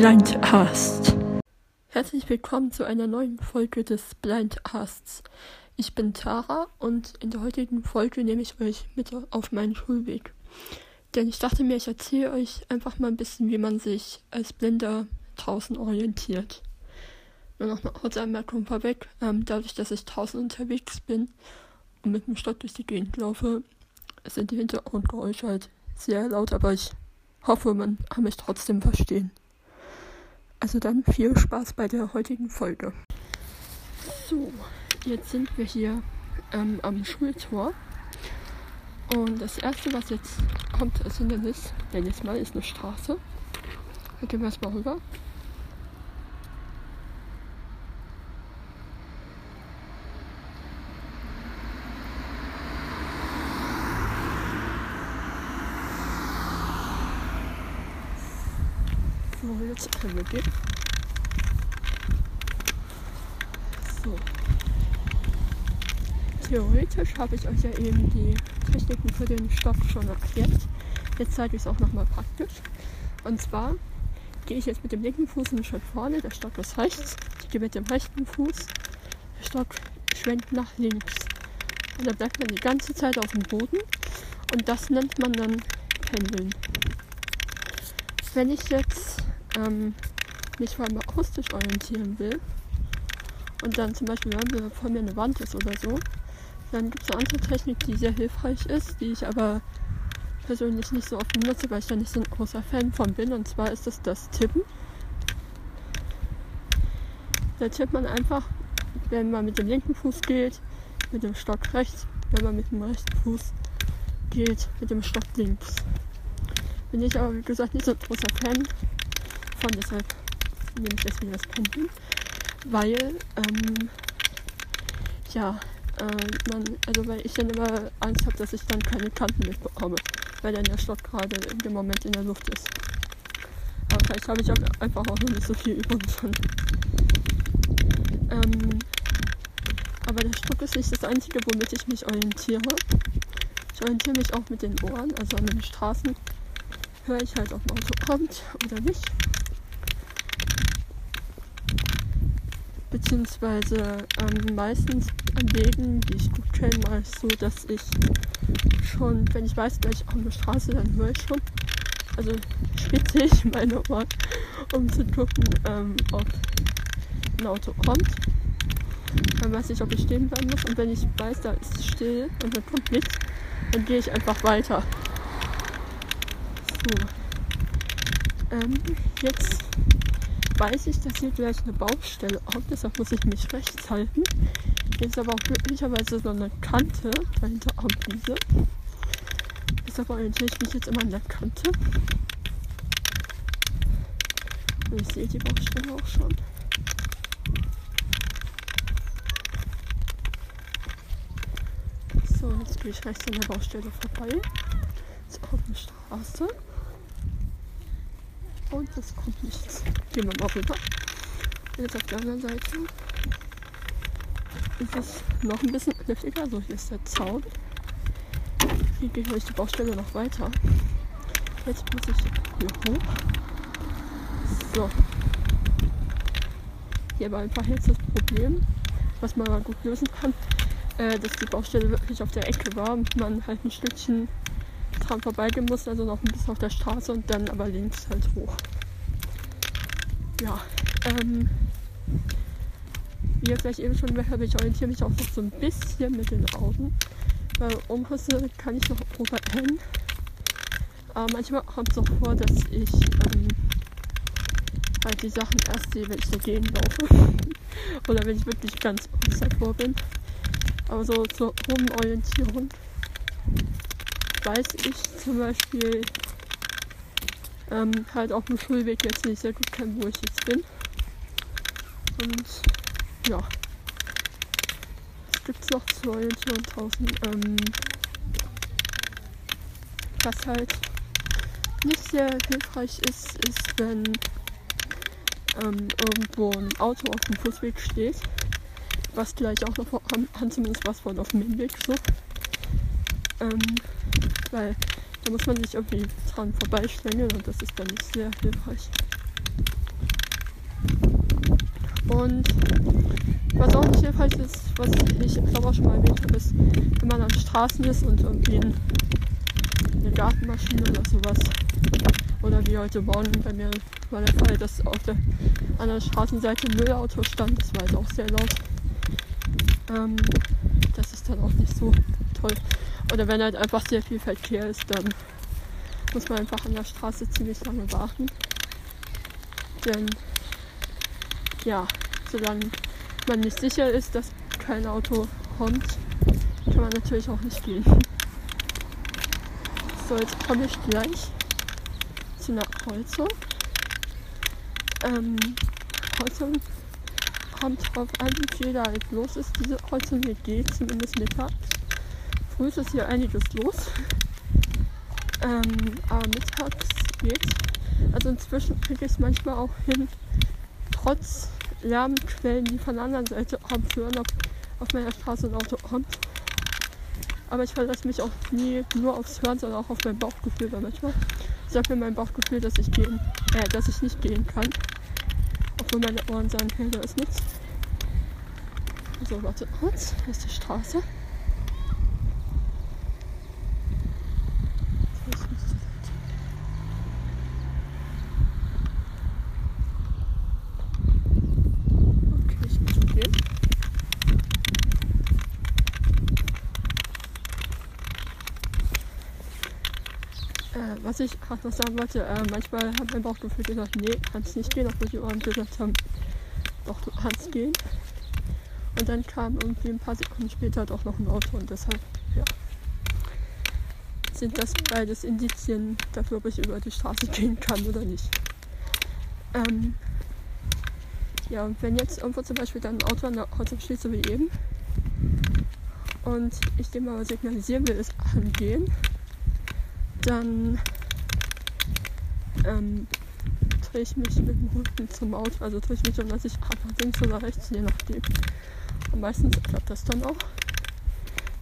Blindcast. Herzlich willkommen zu einer neuen Folge des Blindcasts. Ich bin Tara und in der heutigen Folge nehme ich euch mit auf meinen Schulweg. Denn ich dachte mir, ich erzähle euch einfach mal ein bisschen, wie man sich als Blinder draußen orientiert. Nur noch eine kurze Anmerkung vorweg. Ähm, dadurch, dass ich draußen unterwegs bin und mit dem Stock durch die Gegend laufe, sind die Hintergrundgeräusche halt sehr laut, aber ich hoffe, man kann mich trotzdem verstehen. Also dann viel Spaß bei der heutigen Folge. So, jetzt sind wir hier ähm, am Schultor. Und das erste, was jetzt kommt als Hindernis, denn jetzt mal ist eine Straße. Da gehen wir erstmal rüber. Jetzt wir gehen. So. Theoretisch habe ich euch ja eben die Techniken für den Stock schon erklärt. Jetzt zeige ich es auch nochmal praktisch. Und zwar gehe ich jetzt mit dem linken Fuß einen Schritt vorne, der Stock ist rechts. Ich gehe mit dem rechten Fuß, der Stock schwenkt nach links. Und da bleibt man die ganze Zeit auf dem Boden. Und das nennt man dann Pendeln. Wenn ich jetzt ähm, mich vor allem akustisch orientieren will und dann zum Beispiel, wenn vor mir eine Wand ist oder so, dann gibt es eine andere Technik, die sehr hilfreich ist, die ich aber persönlich nicht so oft benutze, weil ich da nicht so ein großer Fan von bin. Und zwar ist es das Tippen. Da tippt man einfach, wenn man mit dem linken Fuß geht, mit dem Stock rechts, wenn man mit dem rechten Fuß geht, mit dem Stock links. Bin ich aber wie gesagt nicht so ein großer Fan von, deshalb nehme ich deswegen das Pendeln. Weil, ähm, ja, äh, man, also weil ich dann immer Angst habe, dass ich dann keine Kanten mitbekomme, weil dann der Stock gerade in dem Moment in der Luft ist. Aber vielleicht habe ich auch einfach auch noch nicht so viel Übung drin. Ähm, aber der Stock ist nicht das Einzige, womit ich mich orientiere. Ich orientiere mich auch mit den Ohren, also an den Straßen höre ich halt, ob ein Auto kommt oder nicht. Beziehungsweise ähm, meistens an Wegen, die ich gut kenne, mache ich so, dass ich schon, wenn ich weiß, gleich auch eine Straße, dann höre ich schon. Also spitze ich meine Ohren, um zu gucken, ähm, ob ein Auto kommt. Dann weiß ich, ob ich stehen bleiben muss. Und wenn ich weiß, da ist es still und dann kommt nichts, dann gehe ich einfach weiter. So. Ähm, jetzt weiß ich, dass hier gleich eine Baustelle kommt, deshalb muss ich mich rechts halten. Hier ist aber auch glücklicherweise so eine Kante dahinter am Wiese. Deshalb orientiere ich mich jetzt immer an der Kante. Und ich sehe die Baustelle auch schon. So, jetzt gehe ich rechts an der Baustelle vorbei. Jetzt auf eine Straße. Und es kommt nichts. Gehen wir mal rüber. Jetzt auf der anderen Seite ist es noch ein bisschen kniffliger. So, hier ist der Zaun. Hier geht durch die Baustelle noch weiter. Jetzt muss ich hier hoch. So. Hier war einfach jetzt das Problem, was man mal gut lösen kann, äh, dass die Baustelle wirklich auf der Ecke war und man halt ein Stückchen dran vorbeigehen muss, also noch ein bisschen auf der Straße und dann aber links halt hoch. Ja, ähm, wie ihr vielleicht eben schon gehört habt, ich orientiere mich auch noch so ein bisschen mit den Augen. Weil Umrisse kann ich noch erkennen. Aber manchmal kommt es auch vor, dass ich ähm, halt die Sachen erst sehe, wenn ich dagegen laufe. Oder wenn ich wirklich ganz kurz davor bin. Aber so zur hohen Orientierung weiß ich zum Beispiel ähm, halt auf dem Schulweg jetzt nicht sehr gut kenne, wo ich jetzt bin. Und ja, was gibt es noch zur Orientierung draußen? Ähm, was halt nicht sehr hilfreich ist, ist, wenn ähm, irgendwo ein Auto auf dem Fußweg steht, was gleich auch noch vorhanden, zumindest was von auf dem Hinweg so. Ähm, weil da muss man sich irgendwie dran vorbeischlängeln und das ist dann nicht sehr hilfreich. Und was auch nicht hilfreich ist, was ich glaube auch schon mal erwähnt habe, ist, wenn man an Straßen ist und irgendwie ein, eine Gartenmaschine oder sowas. Oder wie heute Morgen bei mir war der Fall, dass auf der anderen Straßenseite ein Müllauto stand. Das war halt auch sehr laut. Ähm, das ist dann auch nicht so toll. Oder wenn halt einfach sehr viel Verkehr ist, dann muss man einfach an der Straße ziemlich lange warten. Denn ja, solange man nicht sicher ist, dass kein Auto kommt, kann man natürlich auch nicht gehen. So, jetzt komme ich gleich zu einer Kreuzung. Ähm, Kreuzung kommt drauf an, wie viel da jetzt los ist. Diese Kreuzung hier geht, zumindest mittags. Früh ist hier einiges los. Ähm, aber mittags geht's. Also inzwischen kriege ich es manchmal auch hin, trotz Lärmquellen, die von der anderen Seite abführen, ob auf meiner Straße ein Auto kommt. Aber ich verlasse mich auch nie nur aufs Hören, sondern auch auf mein Bauchgefühl, weil manchmal sagt mir mein Bauchgefühl, dass ich gehen, äh, dass ich nicht gehen kann. Obwohl meine Ohren sagen, hey, da ist nichts. So, warte kurz, hier ist die Straße. Was ich gerade noch sagen wollte, äh, manchmal hat mein Bauchgefühl gesagt, nee, kannst nicht gehen, obwohl die Ohren gesagt haben, doch, du kannst gehen. Und dann kam irgendwie ein paar Sekunden später doch noch ein Auto und deshalb, ja, sind das beides Indizien dafür, ob ich über die Straße gehen kann oder nicht. Ähm, ja, und wenn jetzt irgendwo zum Beispiel dann ein Auto an der Kreuzung steht, so wie eben, und ich dem aber signalisieren will, es angehen, dann ähm, drehe ich mich mit dem Rücken zum Auto, also drehe ich mich um, dass ich einfach links oder rechts, je nachdem. Und meistens klappt das dann auch,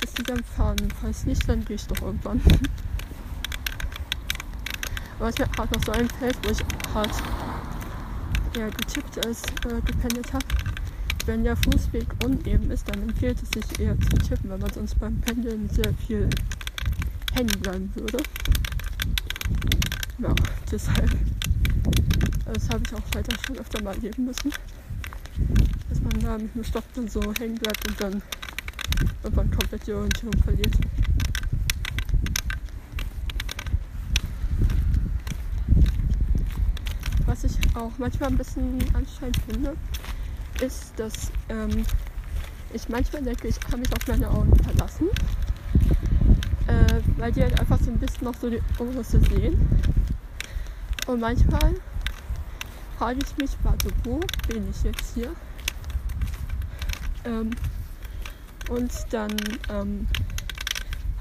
bis die dann fahren. Falls nicht, dann gehe ich doch irgendwann. was mir gerade noch so einfällt, wo ich gerade eher getippt als äh, gependelt habe, wenn der Fußweg uneben ist, dann empfiehlt es sich eher zu tippen, weil man sonst beim Pendeln sehr viel hängen bleiben würde ja, deshalb. Das habe ich auch weiter schon öfter mal erleben müssen. Dass man da mit dem Stock dann so hängen bleibt und dann irgendwann komplett die Orientierung verliert. Was ich auch manchmal ein bisschen anstrengend finde, ist, dass ähm, ich manchmal denke, ich kann mich auf meine Augen verlassen, äh, weil die halt einfach so ein bisschen noch so die Umrisse sehen. Und manchmal frage ich mich, warte, wo bin ich jetzt hier? Ähm, und dann ähm,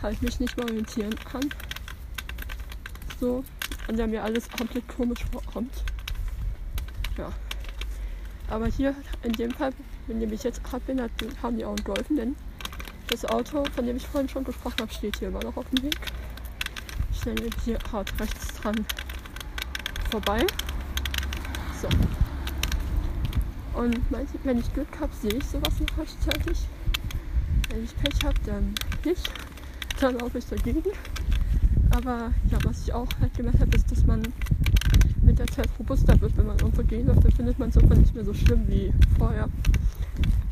halt mich nicht mehr orientieren kann. So, und der mir alles komplett komisch vorkommt. Ja. Aber hier in dem Fall, in dem ich jetzt gerade bin, haben die auch geholfen, denn das Auto, von dem ich vorhin schon gesprochen habe, steht hier immer noch auf dem Weg. Ich stelle hier hart rechts dran vorbei. So. Und wenn ich Glück habe, sehe ich sowas noch rechtzeitig. Wenn ich Pech habe, dann nicht. Dann laufe ich dagegen. Aber ja, was ich auch halt gemerkt habe, ist, dass man mit der Zeit robuster wird, wenn man irgendwo gehen läuft, dann findet man es irgendwann nicht mehr so schlimm wie vorher.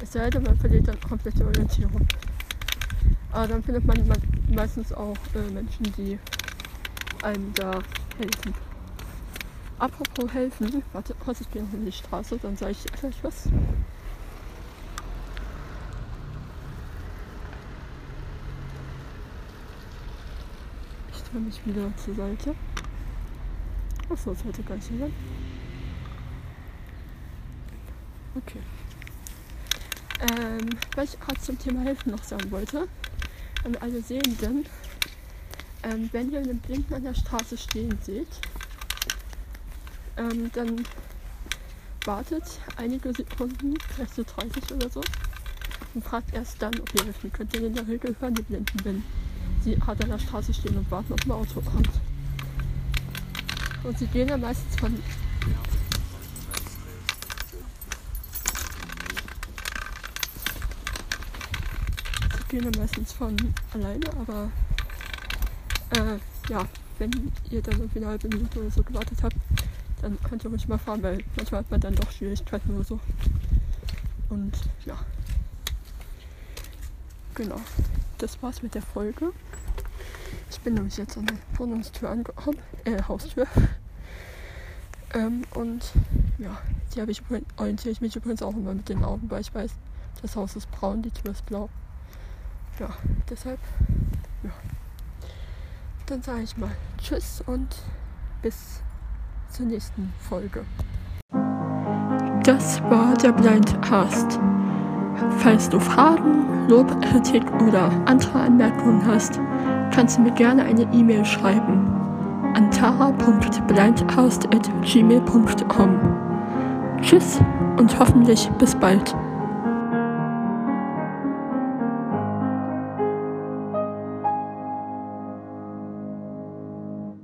Es sei denn, man verliert dann komplett die Orientierung. Aber dann findet man meistens auch äh, Menschen, die einem da helfen. Apropos helfen, warte kurz, ich noch in die Straße, dann sage ich gleich was. Ich drehe mich wieder zur Seite. Achso, das sollte gar nicht sein. Okay. Ähm, was ich gerade zum Thema Helfen noch sagen wollte, an alle Sehenden, ähm, wenn ihr einen Blinden an der Straße stehen seht, ähm, dann wartet einige Sekunden, vielleicht so 30 oder so, und fragt erst dann, okay, wie könnt ihr in der Regel hören, die Blinden, wenn sie hart an der Straße stehen und warten, ob ein Auto kommt. Und sie gehen ja meistens von gehen dann meistens von alleine, aber äh, ja, wenn ihr dann irgendwie eine halbe Minute oder so gewartet habt, dann könnt ihr ruhig mal fahren, weil manchmal hat man dann doch Schwierigkeiten oder so. Und ja. Genau. Das war's mit der Folge. Ich bin nämlich jetzt an der Wohnungstür angekommen, äh, Haustür. Ähm, und ja, die habe ich orientiere ich mich übrigens auch immer mit den Augen, weil ich weiß, das Haus ist braun, die Tür ist blau. Ja, deshalb, ja. Dann sage ich mal Tschüss und bis zur nächsten Folge. Das war der Blindcast. Falls du Fragen, Lob, Kritik oder andere Anmerkungen hast, kannst du mir gerne eine E-Mail schreiben an tara.blindcast.gmail.com. Tschüss und hoffentlich bis bald.